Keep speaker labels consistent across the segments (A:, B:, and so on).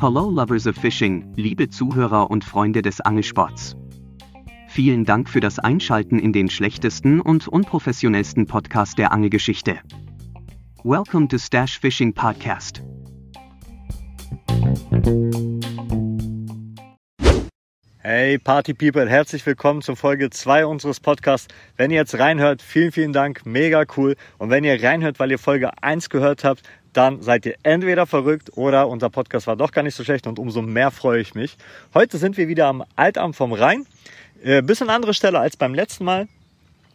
A: Hello Lovers of Fishing, liebe Zuhörer und Freunde des Angelsports. Vielen Dank für das Einschalten in den schlechtesten und unprofessionellsten Podcast der Angelgeschichte. Welcome to Stash Fishing Podcast.
B: Hey Party People, herzlich willkommen zur Folge 2 unseres Podcasts. Wenn ihr jetzt reinhört, vielen, vielen Dank, mega cool. Und wenn ihr reinhört, weil ihr Folge 1 gehört habt, dann seid ihr entweder verrückt oder unser Podcast war doch gar nicht so schlecht und umso mehr freue ich mich. Heute sind wir wieder am Altamt vom Rhein. Äh, bisschen andere Stelle als beim letzten Mal.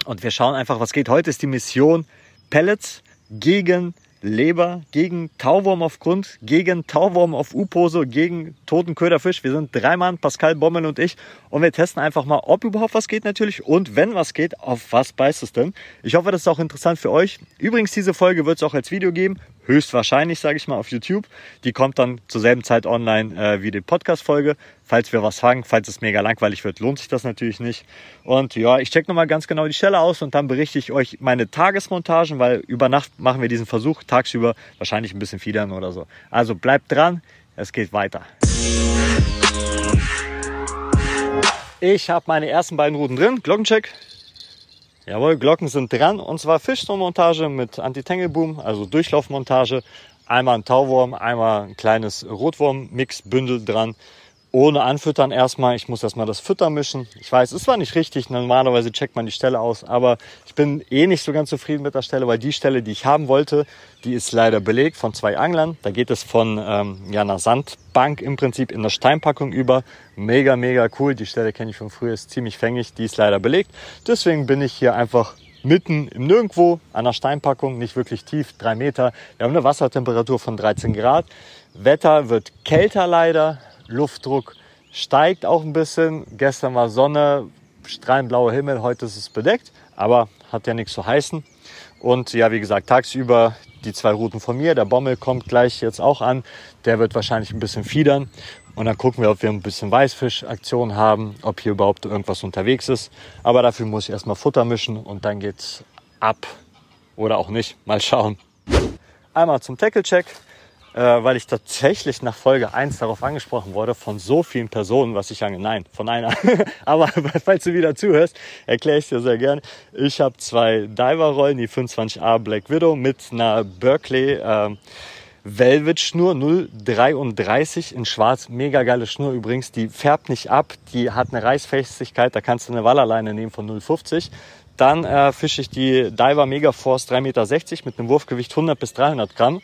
B: Und wir schauen einfach, was geht. Heute ist die Mission Pellets gegen Leber, gegen Tauwurm auf Grund, gegen Tauwurm auf U-Pose, gegen toten Köderfisch. Wir sind drei Mann, Pascal Bommel und ich. Und wir testen einfach mal, ob überhaupt was geht natürlich. Und wenn was geht, auf was beißt es denn? Ich hoffe, das ist auch interessant für euch. Übrigens, diese Folge wird es auch als Video geben höchstwahrscheinlich, sage ich mal, auf YouTube. Die kommt dann zur selben Zeit online äh, wie die Podcast-Folge. Falls wir was fangen, falls es mega langweilig wird, lohnt sich das natürlich nicht. Und ja, ich check nochmal ganz genau die Stelle aus und dann berichte ich euch meine Tagesmontagen, weil über Nacht machen wir diesen Versuch, tagsüber wahrscheinlich ein bisschen fiedern oder so. Also bleibt dran, es geht weiter. Ich habe meine ersten beiden Routen drin. Glockencheck. Jawohl, Glocken sind dran und zwar Fischstrommontage mit Anti-Tangle-Boom, also Durchlaufmontage. Einmal ein Tauwurm, einmal ein kleines Rotwurm-Mix-Bündel dran ohne Anfüttern erstmal. Ich muss erstmal das Fütter mischen. Ich weiß, es war nicht richtig. Normalerweise checkt man die Stelle aus, aber ich bin eh nicht so ganz zufrieden mit der Stelle, weil die Stelle, die ich haben wollte, die ist leider belegt von zwei Anglern. Da geht es von ähm, ja, einer Sandbank im Prinzip in der Steinpackung über. Mega, mega cool. Die Stelle kenne ich von früher, ist ziemlich fängig. Die ist leider belegt. Deswegen bin ich hier einfach mitten im Nirgendwo an der Steinpackung, nicht wirklich tief, drei Meter. Wir haben eine Wassertemperatur von 13 Grad. Wetter wird kälter leider. Luftdruck steigt auch ein bisschen. Gestern war Sonne, strahlend blauer Himmel, heute ist es bedeckt, aber hat ja nichts zu heißen. Und ja, wie gesagt, tagsüber die zwei Routen von mir. Der Bommel kommt gleich jetzt auch an. Der wird wahrscheinlich ein bisschen fiedern. Und dann gucken wir, ob wir ein bisschen Weißfischaktion haben, ob hier überhaupt irgendwas unterwegs ist. Aber dafür muss ich erstmal Futter mischen und dann geht's ab. Oder auch nicht. Mal schauen. Einmal zum Tackle-Check äh, weil ich tatsächlich nach Folge 1 darauf angesprochen wurde von so vielen Personen, was ich sage, nein, von einer. Aber falls du wieder zuhörst, erkläre ich dir sehr gern. Ich habe zwei Diver-Rollen, die 25A Black Widow mit einer Berkeley äh, Velvet Schnur 033 in schwarz. Mega geile Schnur übrigens. Die färbt nicht ab. Die hat eine Reißfestigkeit. Da kannst du eine Wallerleine nehmen von 050. Dann äh, fische ich die Diver Mega Force 3,60 Meter mit einem Wurfgewicht 100 bis 300 Gramm.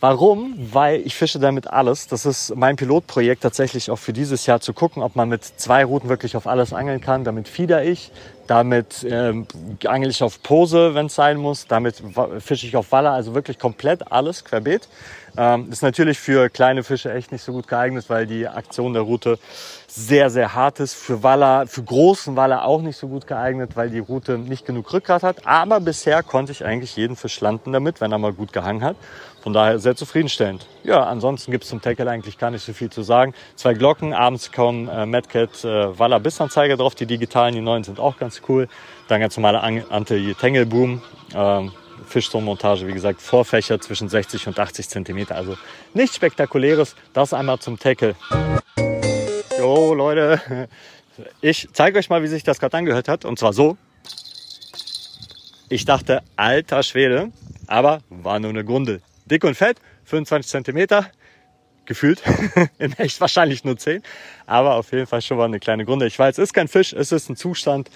B: Warum? Weil ich fische damit alles. Das ist mein Pilotprojekt tatsächlich auch für dieses Jahr zu gucken, ob man mit zwei Routen wirklich auf alles angeln kann. Damit fieder ich, damit ähm, angel ich auf Pose, wenn es sein muss, damit fische ich auf Waller, also wirklich komplett alles querbeet. Ähm, ist natürlich für kleine Fische echt nicht so gut geeignet, weil die Aktion der Route sehr, sehr hart ist. Für Waller, für großen Waller auch nicht so gut geeignet, weil die Route nicht genug Rückgrat hat. Aber bisher konnte ich eigentlich jeden Fisch landen damit, wenn er mal gut gehangen hat. Von daher sehr zufriedenstellend. Ja, ansonsten gibt es zum Tackle eigentlich gar nicht so viel zu sagen. Zwei Glocken, abends kommen äh, Madcat äh, Waller Bissanzeiger drauf. Die digitalen, die neuen sind auch ganz cool. Dann ganz normale Anti-Tangle-Boom. Ähm, Fischstrommontage, wie gesagt, Vorfächer zwischen 60 und 80 cm. Also nichts Spektakuläres. Das einmal zum Tackle. Jo, Leute, ich zeige euch mal, wie sich das gerade angehört hat. Und zwar so. Ich dachte, alter Schwede, aber war nur eine Grundel dick und fett, 25 Zentimeter, gefühlt, in echt wahrscheinlich nur 10, aber auf jeden Fall schon mal eine kleine Grunde. Ich weiß, es ist kein Fisch, es ist ein Zustand,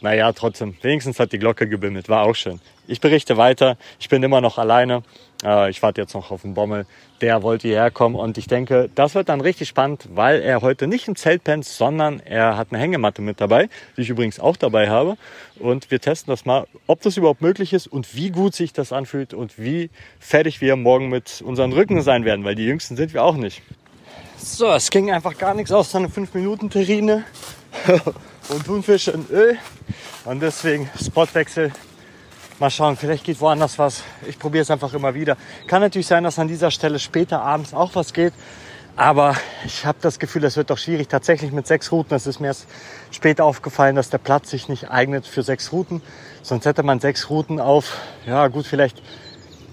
B: naja, trotzdem, wenigstens hat die Glocke gebimmelt, war auch schön. Ich berichte weiter, ich bin immer noch alleine. Äh, ich warte jetzt noch auf den Bommel, der wollte hierher kommen und ich denke, das wird dann richtig spannend, weil er heute nicht im Zelt pennt, sondern er hat eine Hängematte mit dabei, die ich übrigens auch dabei habe. Und wir testen das mal, ob das überhaupt möglich ist und wie gut sich das anfühlt und wie fertig wir morgen mit unseren Rücken sein werden, weil die Jüngsten sind wir auch nicht. So, es ging einfach gar nichts aus, eine 5-Minuten-Terrine. und Thunfisch in Öl. Und deswegen Spotwechsel. Mal schauen, vielleicht geht woanders was. Ich probiere es einfach immer wieder. Kann natürlich sein, dass an dieser Stelle später abends auch was geht. Aber ich habe das Gefühl, es wird doch schwierig. Tatsächlich mit sechs Routen. Es ist mir erst später aufgefallen, dass der Platz sich nicht eignet für sechs Routen. Sonst hätte man sechs Routen auf, ja gut, vielleicht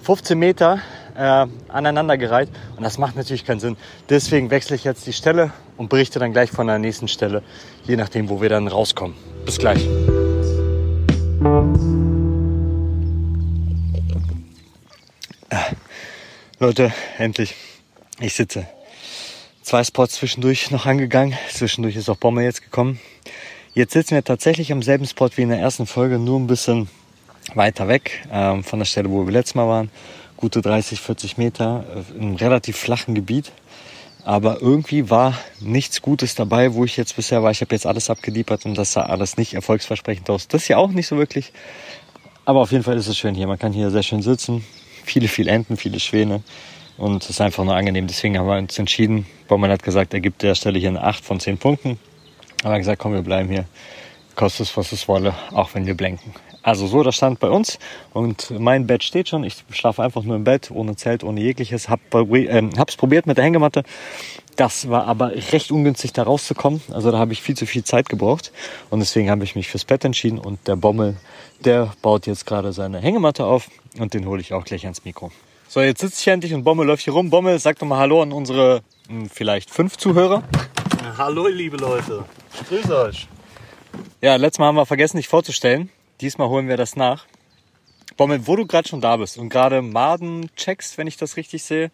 B: 15 Meter äh, aneinandergereiht und das macht natürlich keinen Sinn. Deswegen wechsle ich jetzt die Stelle und berichte dann gleich von der nächsten Stelle, je nachdem, wo wir dann rauskommen. Bis gleich. Äh, Leute, endlich. Ich sitze. Zwei Spots zwischendurch noch angegangen. Zwischendurch ist auch Bombe jetzt gekommen. Jetzt sitzen wir tatsächlich am selben Spot wie in der ersten Folge, nur ein bisschen weiter weg ähm, von der Stelle, wo wir letztes Mal waren. Gute 30, 40 Meter äh, einem relativ flachen Gebiet. Aber irgendwie war nichts Gutes dabei, wo ich jetzt bisher war. Ich habe jetzt alles abgeliefert und das sah alles nicht erfolgsversprechend aus. Das ja auch nicht so wirklich. Aber auf jeden Fall ist es schön hier. Man kann hier sehr schön sitzen. Viele, viele Enten, viele Schwäne. Und es ist einfach nur angenehm. Deswegen haben wir uns entschieden. Baumann hat gesagt, er gibt der Stelle hier eine 8 von 10 Punkten. Haben wir gesagt, komm, wir bleiben hier. Kostet es, was es wolle, auch wenn wir blenken. Also so der Stand bei uns. Und mein Bett steht schon. Ich schlafe einfach nur im Bett, ohne Zelt, ohne jegliches. Hab, äh, hab's probiert mit der Hängematte. Das war aber recht ungünstig, da rauszukommen. Also da habe ich viel zu viel Zeit gebraucht. Und deswegen habe ich mich fürs Bett entschieden. Und der Bommel, der baut jetzt gerade seine Hängematte auf. Und den hole ich auch gleich ans Mikro. So, jetzt sitze ich endlich und Bommel läuft hier rum. Bommel, sag doch mal Hallo an unsere hm, vielleicht fünf Zuhörer.
C: Hallo, liebe Leute. Ich grüße euch.
B: Ja, letztes Mal haben wir vergessen, dich vorzustellen. Diesmal holen wir das nach. Bommel, wo du gerade schon da bist und gerade Maden checkst, wenn ich das richtig sehe,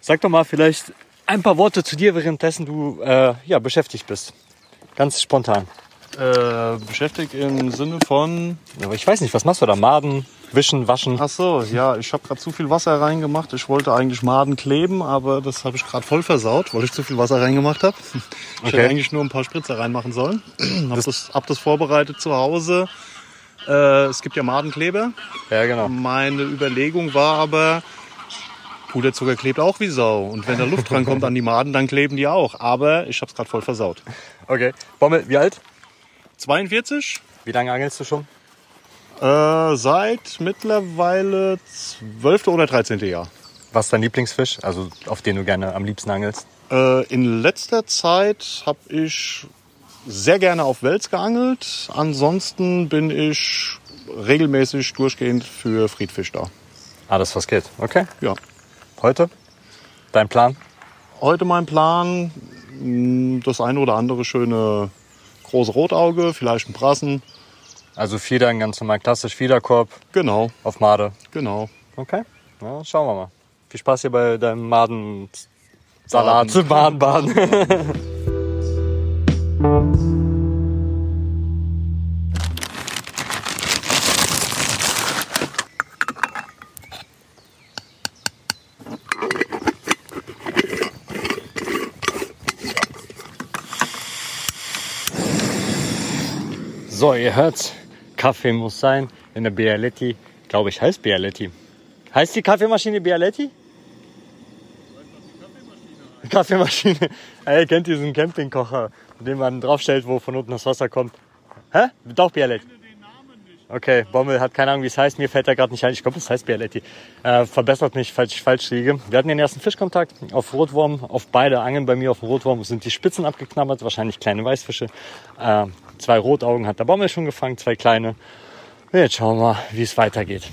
B: sag doch mal vielleicht ein paar Worte zu dir, währenddessen du äh, ja, beschäftigt bist. Ganz spontan.
C: Äh, beschäftigt im Sinne von.
B: Aber ich weiß nicht, was machst du da? Maden, wischen, waschen?
C: Ach so, ja, ich habe gerade zu viel Wasser reingemacht. Ich wollte eigentlich Maden kleben, aber das habe ich gerade voll versaut, weil ich zu viel Wasser reingemacht habe. Ich
B: Okay.
C: hätte eigentlich nur ein paar Spritzer reinmachen sollen. hab, das, hab das vorbereitet zu Hause. Äh, es gibt ja Madenkleber.
B: Ja, genau.
C: Meine Überlegung war aber, Puderzucker klebt auch wie Sau. Und wenn da Luft rankommt an die Maden, dann kleben die auch. Aber ich habe es gerade voll versaut.
B: Okay. Bommel, wie alt?
C: 42?
B: Wie lange angelst du schon?
C: Äh, seit mittlerweile 12. oder 13. Jahr.
B: Was ist dein Lieblingsfisch? Also auf den du gerne am liebsten angelst?
C: Äh, in letzter Zeit habe ich sehr gerne auf Wels geangelt. Ansonsten bin ich regelmäßig durchgehend für Friedfisch da.
B: Alles, was geht. Okay.
C: Ja.
B: Heute? Dein Plan?
C: Heute mein Plan, mh, das eine oder andere schöne große Rotauge, vielleicht ein Brassen.
B: Also Fiedern, ganz normal klassisch Fiederkorb
C: Genau,
B: auf Made.
C: genau.
B: Okay. Ja, schauen wir mal. Viel Spaß hier bei deinem Maden-Salat. Baden, Baden. So, ihr hört's. Kaffee muss sein in der Bialetti. Glaube ich, heißt Bialetti. Heißt die Kaffeemaschine Bialetti? Kaffeemaschine. Ey, kennt diesen Campingkocher, den man draufstellt, wo von unten das Wasser kommt? Hä? Doch Bialetti. Okay, Bommel hat keine Ahnung, wie es heißt. Mir fällt er gerade nicht ein. Ich glaube, es heißt Bialetti. Äh, verbessert mich, falls ich falsch liege. Wir hatten den ersten Fischkontakt auf Rotwurm. Auf beide Angeln bei mir auf dem Rotwurm sind die Spitzen abgeknabbert. Wahrscheinlich kleine Weißfische. Äh, zwei Rotaugen hat der Bommel schon gefangen, zwei kleine. Jetzt schauen wir mal, wie es weitergeht.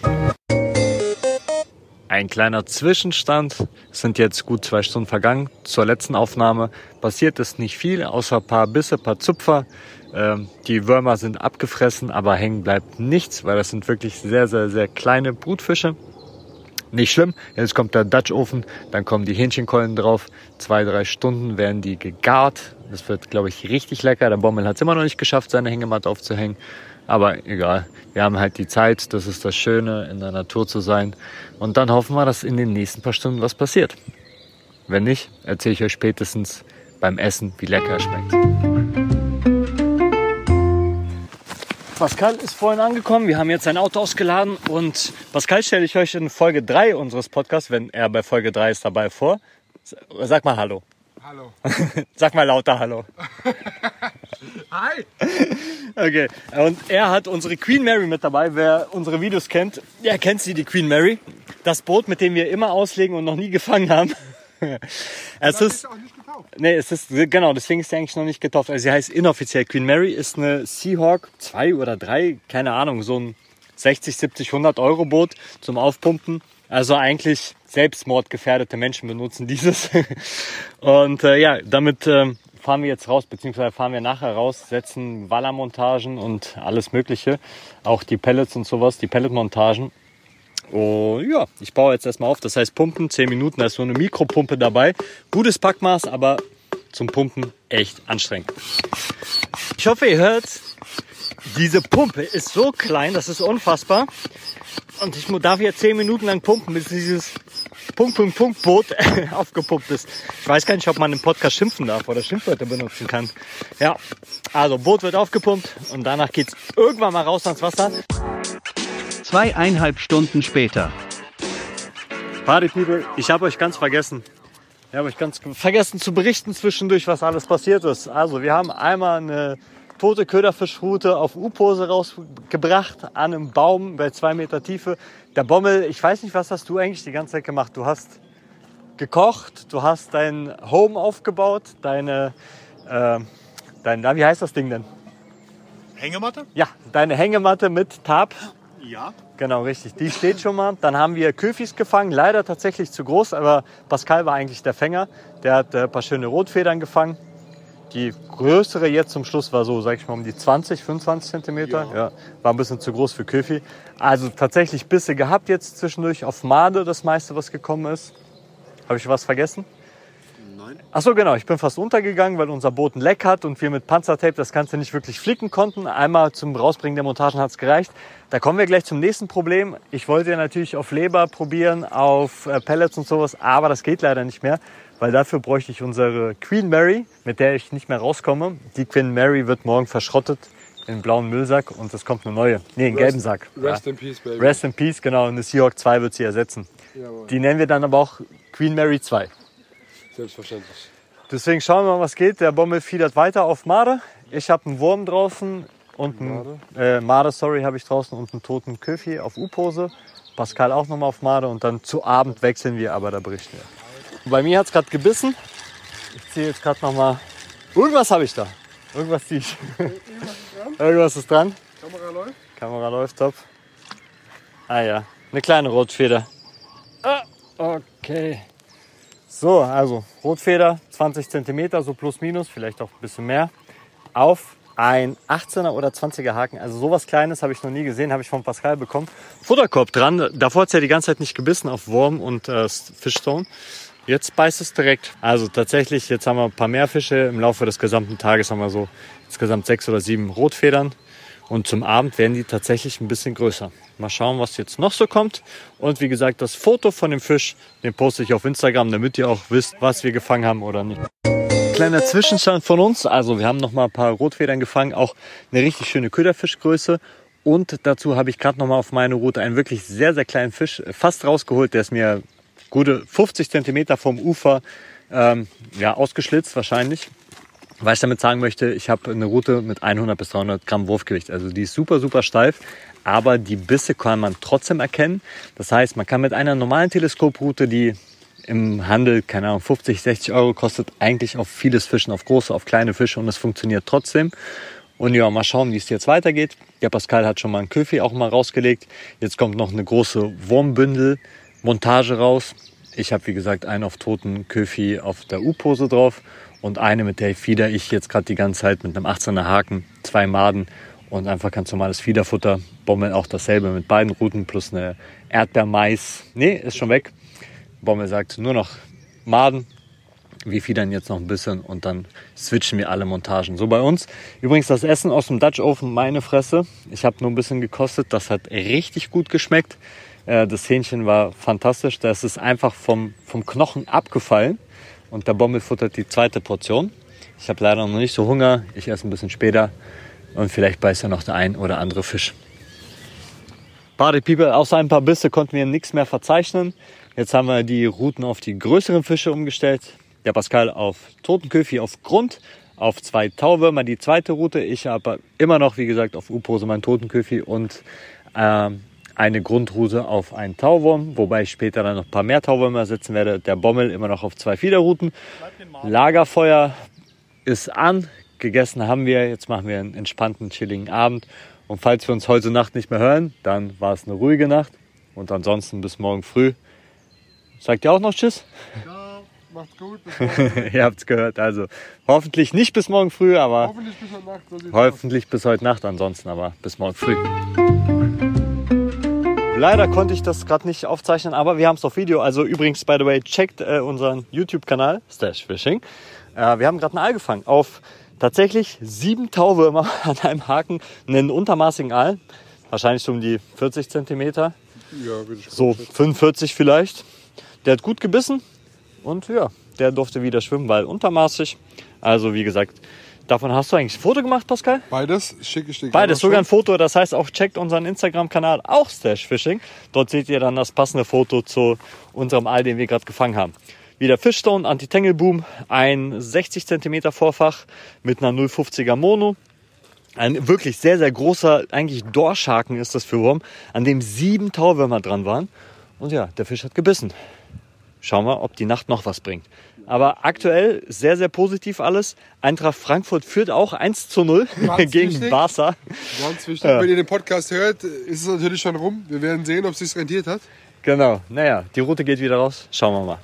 B: Ein kleiner Zwischenstand. Es sind jetzt gut zwei Stunden vergangen. Zur letzten Aufnahme passiert ist nicht viel, außer ein paar Bisse, ein paar Zupfer. Ähm, die Würmer sind abgefressen, aber hängen bleibt nichts, weil das sind wirklich sehr, sehr, sehr kleine Brutfische. Nicht schlimm. Jetzt kommt der Dutch Ofen, dann kommen die Hähnchenkeulen drauf. Zwei, drei Stunden werden die gegart. Das wird, glaube ich, richtig lecker. Der Bommel hat es immer noch nicht geschafft, seine Hängematte aufzuhängen. Aber egal. Wir haben halt die Zeit. Das ist das Schöne, in der Natur zu sein. Und dann hoffen wir, dass in den nächsten paar Stunden was passiert. Wenn nicht, erzähle ich euch spätestens beim Essen, wie lecker es schmeckt. Pascal ist vorhin angekommen. Wir haben jetzt sein Auto ausgeladen und Pascal stelle ich euch in Folge 3 unseres Podcasts, wenn er bei Folge 3 ist, dabei vor. Sag mal Hallo.
D: Hallo.
B: Sag mal lauter Hallo.
D: Hi.
B: Okay. Und er hat unsere Queen Mary mit dabei. Wer unsere Videos kennt, der kennt sie, die Queen Mary. Das Boot, mit dem wir immer auslegen und noch nie gefangen haben. Es ist,
D: ist auch nicht getauft.
B: nee, es ist, genau, deswegen ist sie eigentlich noch nicht getauft. Also sie heißt inoffiziell Queen Mary, ist eine Seahawk 2 oder 3, keine Ahnung, so ein 60, 70, 100 Euro Boot zum Aufpumpen. Also eigentlich selbstmordgefährdete Menschen benutzen dieses. Und äh, ja, damit ähm, fahren wir jetzt raus, beziehungsweise fahren wir nachher raus, setzen Wallermontagen und alles Mögliche, auch die Pellets und sowas, die Pelletmontagen. Und ja, ich baue jetzt erstmal auf, das heißt Pumpen, 10 Minuten, da ist so eine Mikropumpe dabei. Gutes Packmaß, aber zum Pumpen echt anstrengend. Ich hoffe, ihr hört, diese Pumpe ist so klein, das ist unfassbar. Und ich darf hier 10 Minuten lang pumpen, bis dieses Punkt, Punkt, Punkt Boot aufgepumpt ist. Ich weiß gar nicht, ob man im Podcast schimpfen darf oder Schimpfwörter benutzen kann. Ja, also Boot wird aufgepumpt und danach geht's irgendwann mal raus ans Wasser.
A: Zweieinhalb Stunden später.
B: Party People, ich habe euch ganz vergessen. Ich habe euch ganz vergessen zu berichten zwischendurch, was alles passiert ist. Also wir haben einmal eine tote Köderfischrute auf U-Pose rausgebracht an einem Baum bei zwei Meter Tiefe. Der Bommel, ich weiß nicht, was hast du eigentlich die ganze Zeit gemacht? Du hast gekocht, du hast dein Home aufgebaut, deine, äh, dein, wie heißt das Ding denn?
C: Hängematte?
B: Ja, deine Hängematte mit Tab.
C: Ja.
B: Genau, richtig. Die steht schon mal. Dann haben wir Köfis gefangen, leider tatsächlich zu groß, aber Pascal war eigentlich der Fänger. Der hat äh, ein paar schöne Rotfedern gefangen. Die größere jetzt zum Schluss war so, sag ich mal, um die 20, 25 Zentimeter. Ja. war ein bisschen zu groß für Köfi. Also tatsächlich Bisse gehabt jetzt zwischendurch auf Made, das meiste, was gekommen ist. Habe ich was vergessen?
C: Nein.
B: Ach so, genau. Ich bin fast untergegangen, weil unser Boot ein Leck hat und wir mit Panzertape das Ganze nicht wirklich flicken konnten. Einmal zum Rausbringen der Montagen hat es gereicht. Da kommen wir gleich zum nächsten Problem. Ich wollte ja natürlich auf Leber probieren, auf äh, Pellets und sowas, aber das geht leider nicht mehr, weil dafür bräuchte ich unsere Queen Mary, mit der ich nicht mehr rauskomme. Die Queen Mary wird morgen verschrottet in einen blauen Müllsack und es kommt eine neue. Nee, einen gelben Sack.
D: Rest
B: ja.
D: in peace, baby.
B: Rest in Peace, genau. Und eine Seahawk 2 wird sie ersetzen.
D: Jawohl.
B: Die nennen wir dann aber auch Queen Mary 2.
D: Selbstverständlich.
B: Deswegen schauen wir mal, was geht. Der Bommel fiedert weiter auf Made. Ich habe einen Wurm draußen und einen äh, Made, sorry, habe ich draußen und einen toten Köfi auf U-Pose. Pascal auch nochmal auf Made und dann zu Abend wechseln wir, aber da berichten wir. Bei mir hat es gerade gebissen. Ich ziehe jetzt gerade nochmal. Irgendwas habe ich da. Irgendwas ziehe ich. Irgendwas ist dran.
D: Kamera läuft.
B: Kamera läuft, top. Ah ja, eine kleine Rotfeder. Ah, okay. So, also Rotfeder, 20 cm, so plus minus, vielleicht auch ein bisschen mehr. Auf ein 18er oder 20er Haken. Also sowas Kleines habe ich noch nie gesehen, habe ich von Pascal bekommen. Futterkorb dran. Davor hat es ja die ganze Zeit nicht gebissen auf Wurm und äh, Fischstone. Jetzt beißt es direkt. Also tatsächlich, jetzt haben wir ein paar mehr Fische. Im Laufe des gesamten Tages haben wir so insgesamt sechs oder sieben Rotfedern. Und zum Abend werden die tatsächlich ein bisschen größer. Mal schauen, was jetzt noch so kommt. Und wie gesagt, das Foto von dem Fisch, den poste ich auf Instagram, damit ihr auch wisst, was wir gefangen haben oder nicht. Kleiner Zwischenstand von uns. Also wir haben noch mal ein paar Rotfedern gefangen, auch eine richtig schöne Köderfischgröße. Und dazu habe ich gerade noch mal auf meine Route einen wirklich sehr, sehr kleinen Fisch fast rausgeholt. Der ist mir gute 50 Zentimeter vom Ufer ähm, ja, ausgeschlitzt wahrscheinlich. Was ich damit sagen möchte, ich habe eine Route mit 100 bis 300 Gramm Wurfgewicht. Also die ist super, super steif, aber die Bisse kann man trotzdem erkennen. Das heißt, man kann mit einer normalen Teleskoproute, die im Handel, keine Ahnung, 50, 60 Euro kostet, eigentlich auf vieles Fischen, auf große, auf kleine Fische und es funktioniert trotzdem. Und ja, mal schauen, wie es jetzt weitergeht. Der Pascal hat schon mal einen Köfi auch mal rausgelegt. Jetzt kommt noch eine große Wurmbündel-Montage raus. Ich habe, wie gesagt, einen auf toten Köfi auf der U-Pose drauf und eine, mit der fieder ich jetzt gerade die ganze Zeit mit einem 18er Haken, zwei Maden und einfach ganz normales Fiederfutter. Bommel auch dasselbe mit beiden Routen plus eine Erdbeermais. Nee, ist schon weg. Bommel sagt nur noch Maden. Wir fiedern jetzt noch ein bisschen und dann switchen wir alle Montagen. So bei uns. Übrigens das Essen aus dem Dutch Oven, meine Fresse. Ich habe nur ein bisschen gekostet. Das hat richtig gut geschmeckt. Äh, Das Hähnchen war fantastisch. Das ist einfach vom, vom Knochen abgefallen. Und der Bommel futtert die zweite Portion. Ich habe leider noch nicht so Hunger. Ich esse ein bisschen später. Und vielleicht beißt ja noch der ein oder andere Fisch. Party People, außer ein paar Bisse konnten wir nichts mehr verzeichnen. Jetzt haben wir die Routen auf die größeren Fische umgestellt. Der Pascal auf Totenköfi auf Grund, auf zwei Tauwürmer die zweite Route. Ich habe immer noch, wie gesagt, auf U-Pose mein Totenköfi und ähm, eine Grundroute auf einen Tauwurm, wobei ich später dann noch ein paar mehr Tauwürmer setzen werde. Der Bommel immer noch auf zwei Fiederrouten. Lagerfeuer ist an, gegessen haben wir. Jetzt machen wir einen entspannten, chilligen Abend. Und falls wir uns heute Nacht nicht mehr hören, dann war es eine ruhige Nacht. Und ansonsten bis morgen früh. Sagt ihr auch noch Tschüss?
D: Ja, macht's gut.
B: Ihr habt's gehört. Also hoffentlich nicht bis morgen früh, aber
D: Hoffentlich bis heute Nacht.
B: Hoffentlich bis heute Nacht ansonsten, aber bis morgen früh. Leider konnte ich das gerade nicht aufzeichnen, aber wir haben es auf Video. Also übrigens, by the way, checkt äh, unseren YouTube-Kanal, Stash Fishing. Äh, wir haben gerade einen Aal gefangen auf tatsächlich sieben Tauwürmer an einem Haken, einen untermaßigen Aal. Wahrscheinlich so um die 40 Zentimeter,
D: Ja,
B: so 45 vielleicht. Der hat gut gebissen und ja, der durfte wieder schwimmen, weil untermaßig. Also wie gesagt, davon hast du eigentlich ein Foto gemacht, Pascal?
D: Beides schicke ich dir
B: Beides, sogar ein. Foto. Das heißt auch checkt unseren Instagram-Kanal, auch Stash Fishing. Dort seht ihr dann das passende Foto zu unserem Aal, den wir gerade gefangen haben. Wieder Fishstone, Anti-Tangle-Boom, ein 60 cm Vorfach mit einer 050er Mono. Ein wirklich sehr, sehr großer, eigentlich Dorschhaken ist das für Wurm, an dem sieben Tauwürmer dran waren. Und ja, der Fisch hat gebissen. Schauen wir, ob die Nacht noch was bringt. Aber aktuell sehr, sehr positiv alles. Eintracht Frankfurt führt auch 1 zu 0
D: Ganz
B: gegen
D: wichtig.
B: Barca.
D: Ganz wichtig, wenn ihr den Podcast hört, ist es natürlich schon rum. Wir werden sehen, ob es sich rentiert hat.
B: Genau, naja, die Route geht wieder raus. Schauen wir mal.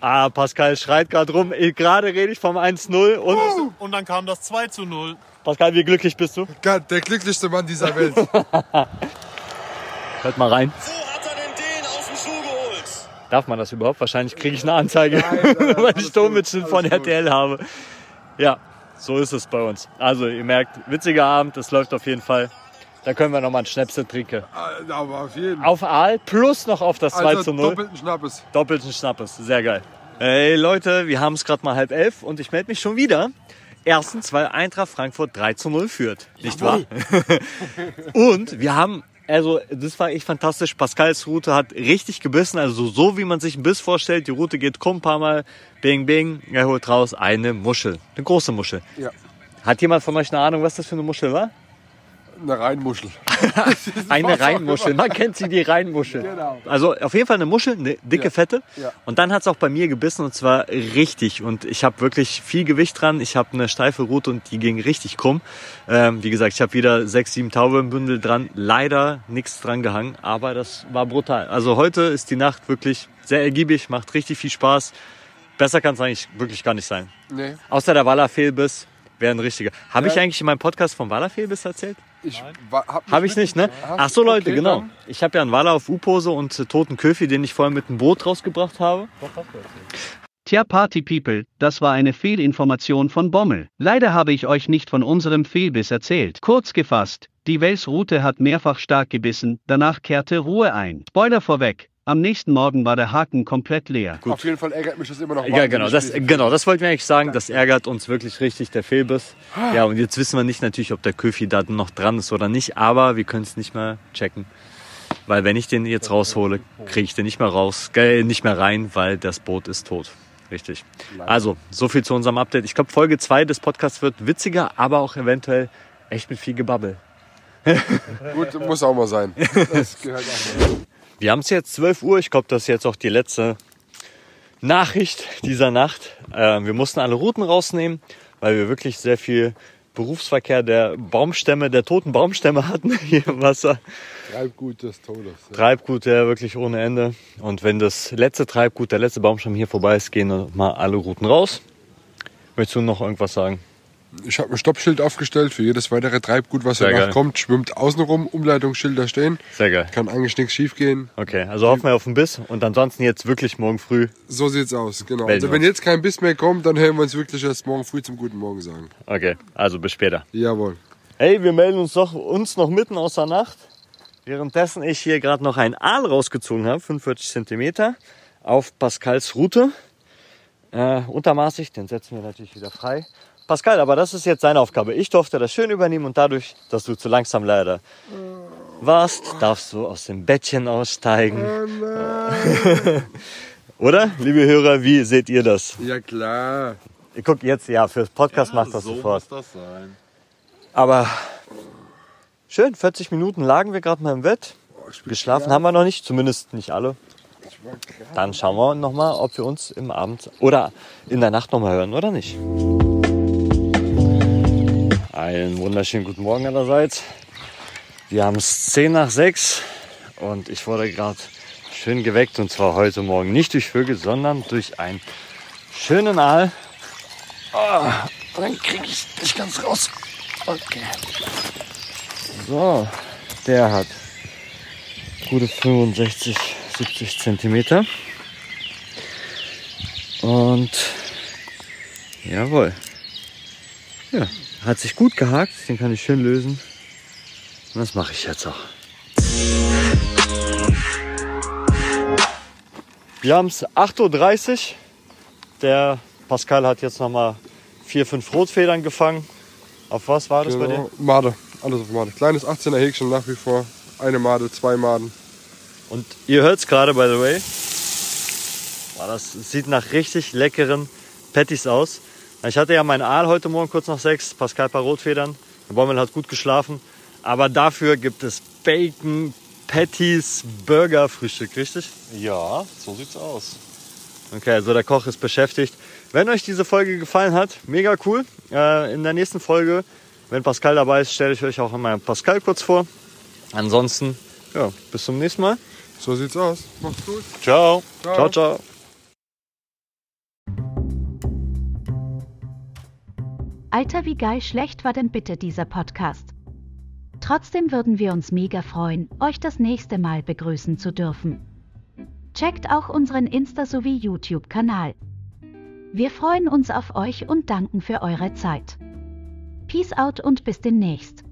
B: Ah, Pascal schreit gerade rum. Gerade rede ich vom 1-0 und
E: Und dann kam das 2 zu 0.
B: Pascal, wie glücklich bist du?
D: Gott, der glücklichste Mann dieser Welt.
B: Hört mal rein.
E: Wo hat er denn den aus dem Schuh geholt?
B: Darf man das überhaupt? Wahrscheinlich kriege ich eine Anzeige,
D: nein,
B: weil ich
D: gut,
B: von
D: alles gut.
B: RTL habe. Ja, so ist es bei uns. Also ihr merkt, witziger Abend, das läuft auf jeden Fall. Da können wir nochmal ein Schnäpse trinken.
D: Aber auf jeden Fall.
B: Auf Aal plus noch auf das 2
D: Also
B: zu 0.
D: doppelten Schnappes.
B: Doppelten Schnappes, sehr geil. Hey Leute, wir haben es gerade mal halb elf und ich melde mich schon wieder. Erstens, weil Eintracht Frankfurt 3 zu 0 führt, nicht wahr? und wir haben, also das war echt fantastisch. Pascals Route hat richtig gebissen, also so wie man sich ein Biss vorstellt. Die Route geht krumm, paar Mal, bing, bing, er holt raus eine Muschel, eine große Muschel.
D: Ja.
B: Hat jemand von euch eine Ahnung, was das für eine Muschel war?
D: Eine Reinmuschel.
B: Eine Rheinmuschel. Man kennt sie, die Rheinmuschel.
D: Genau.
B: Also auf jeden Fall eine Muschel, eine dicke,
D: Ja.
B: fette.
D: Ja.
B: Und dann hat es auch bei mir gebissen und zwar richtig. Und ich habe wirklich viel Gewicht dran. Ich habe eine steife Route und die ging richtig krumm. Ähm, wie gesagt, ich habe wieder sechs, sieben Taubenbündel dran. Leider nichts dran gehangen, aber das war brutal. Also heute ist die Nacht wirklich sehr ergiebig, macht richtig viel Spaß. Besser kann es eigentlich wirklich gar nicht sein.
D: Nee,
B: Außer der Walla-Fehlbiss wäre ein richtiger. Habe
D: Ja.
B: ich eigentlich in meinem Podcast vom Walla-Fehlbiss erzählt?
D: Ich wa- hab
B: Habe ich nicht, ne? Ach so, Leute,
D: okay,
B: genau.
D: dann.
B: Ich habe ja einen Waller auf U-Pose und äh, toten Köfi, den ich vorher mit einem Boot rausgebracht habe.
A: Tja, Party People, das war eine Fehlinformation von Bommel. Leider habe ich euch nicht von unserem Fehlbiss erzählt. Kurz gefasst, die Welsroute hat mehrfach stark gebissen, danach kehrte Ruhe ein. Spoiler vorweg, am nächsten Morgen war der Haken komplett leer.
D: Auf jeden Fall ärgert mich das immer noch.
B: Ja, genau, das, genau, das wollten wir eigentlich sagen. Das ärgert uns wirklich richtig, der Fehlbiss. Ja, und jetzt wissen wir nicht natürlich, ob der Köfi da noch dran ist oder nicht, aber wir können es nicht mehr checken. Weil wenn ich den jetzt raushole, kriege ich den nicht mehr raus, äh, nicht mehr rein, weil das Boot ist tot. Richtig. Also, so viel zu unserem Update. Ich glaube, Folge 2 des Podcasts wird witziger, aber auch eventuell echt mit viel Gebabbel.
D: Gut, muss auch mal sein. Das gehört auch mal.
B: Wir haben es jetzt 12 Uhr. Ich glaube, das ist jetzt auch die letzte Nachricht dieser Nacht. Ähm, wir mussten alle Routen rausnehmen, weil wir wirklich sehr viel Berufsverkehr der Baumstämme, der toten Baumstämme hatten hier im Wasser.
D: Treibgut des Todes. Ja.
B: Treibgut, ja wirklich ohne Ende. Und wenn das letzte Treibgut, der letzte Baumstamm hier vorbei ist, gehen mal alle Routen raus. Möchtest du noch irgendwas sagen?
D: Ich habe ein Stoppschild aufgestellt für jedes weitere Treibgut, was
B: Sehr
D: danach
B: geil.
D: kommt. Schwimmt außenrum, Umleitungsschilder stehen.
B: Sehr geil.
D: Kann eigentlich nichts schief gehen.
B: Okay, also hoffen wir auf den Biss und ansonsten jetzt wirklich morgen früh.
D: So sieht's aus, genau.
B: Melden
D: Also wenn jetzt kein Biss mehr kommt, dann hören wir uns wirklich erst morgen früh zum guten Morgen sagen.
B: Okay, also bis später.
D: Jawohl.
B: Hey, wir melden uns doch uns noch mitten aus der Nacht. Währenddessen ich hier gerade noch einen Aal rausgezogen habe, 45 Zentimeter, auf Pascals Route. Äh, untermaßig, den setzen wir natürlich wieder frei. Pascal, aber das ist jetzt seine Aufgabe. Ich durfte das schön übernehmen und dadurch, dass du zu langsam leider warst, darfst du aus dem Bettchen aussteigen. Oder, liebe Hörer, wie seht ihr das?
D: Ja klar.
B: Ihr guckt jetzt, ja, fürs Podcast macht das
E: so
B: sofort.
E: muss das sein.
B: Aber schön, 40 Minuten lagen wir gerade mal im Bett. Geschlafen haben wir noch nicht, zumindest nicht alle. Dann schauen wir noch mal, ob wir uns im Abend oder in der Nacht noch mal hören oder nicht. Einen wunderschönen guten Morgen allerseits. Wir haben es 10 nach 6 und ich wurde gerade schön geweckt und zwar heute Morgen nicht durch Vögel, sondern durch einen schönen Aal. Oh, dann kriege ich dich ganz raus. Okay. So, der hat gute 65, 70 Zentimeter. Und jawohl. Ja, hat sich gut gehakt. Den kann ich schön lösen. Und das mache ich jetzt auch. Wir haben es 8.30 Uhr. Der Pascal hat jetzt nochmal vier, fünf Rotfedern gefangen. Auf was war das bei dir?
D: Genau. Made, alles auf Made. Kleines 18er Häkchen nach wie vor. Eine Made, zwei Maden.
B: Und ihr hört es gerade, by the way. Das sieht nach richtig leckeren Patties aus. Ich hatte ja meinen Aal heute Morgen kurz nach sechs. Pascal paar Rotfedern. Der Bommel hat gut geschlafen. Aber dafür gibt es Bacon, Patties, Burger, Frühstück, richtig?
C: Ja, so sieht's aus.
B: Okay, also der Koch ist beschäftigt. Wenn euch diese Folge gefallen hat, mega cool. Äh, in der nächsten Folge, wenn Pascal dabei ist, stelle ich euch auch einmal Pascal kurz vor. Ansonsten, ja, bis zum nächsten Mal.
D: So sieht's aus. Macht's gut.
C: Ciao.
B: Ciao, ciao.
F: Alter, wie geil schlecht war denn bitte dieser Podcast? Trotzdem würden wir uns mega freuen, euch das nächste Mal begrüßen zu dürfen. Checkt auch unseren Insta- sowie YouTube-Kanal. Wir freuen uns auf euch und danken für eure Zeit. Peace out und bis demnächst.